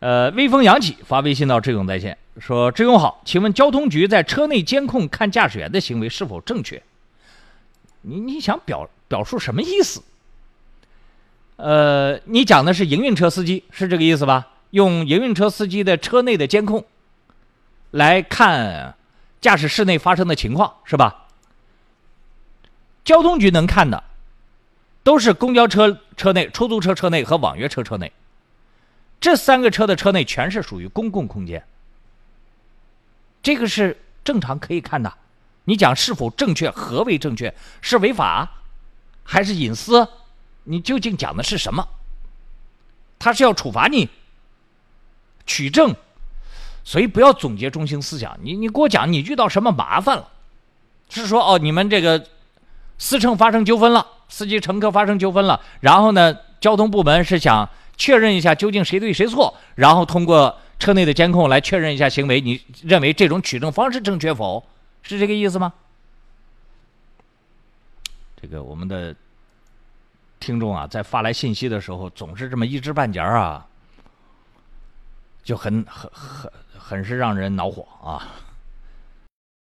呃，微风扬起发微信到志勇在线，说：“志勇好，请问交通局在车内监控看驾驶员的行为是否正确？你你想表表述什么意思？呃，你讲的是营运车司机是这个意思吧？用营运车司机的车内的监控来看驾驶室内发生的情况是吧？交通局能看的都是公交车车内、出租车车内和网约车车内。”这三个车的车内全是属于公共空间，这个是正常可以看的。你讲是否正确？何为正确？是违法还是隐私？你究竟讲的是什么？他是要处罚你、取证，所以不要总结中心思想。你你给我讲，你遇到什么麻烦了？是说哦，你们这个司乘发生纠纷了，司机乘客发生纠纷了，然后呢，交通部门是想。确认一下究竟谁对谁错，然后通过车内的监控来确认一下行为。你认为这种取证方式正确否？是这个意思吗？这个我们的听众啊，在发来信息的时候，总是这么一知半解啊，就很很很很是让人恼火啊。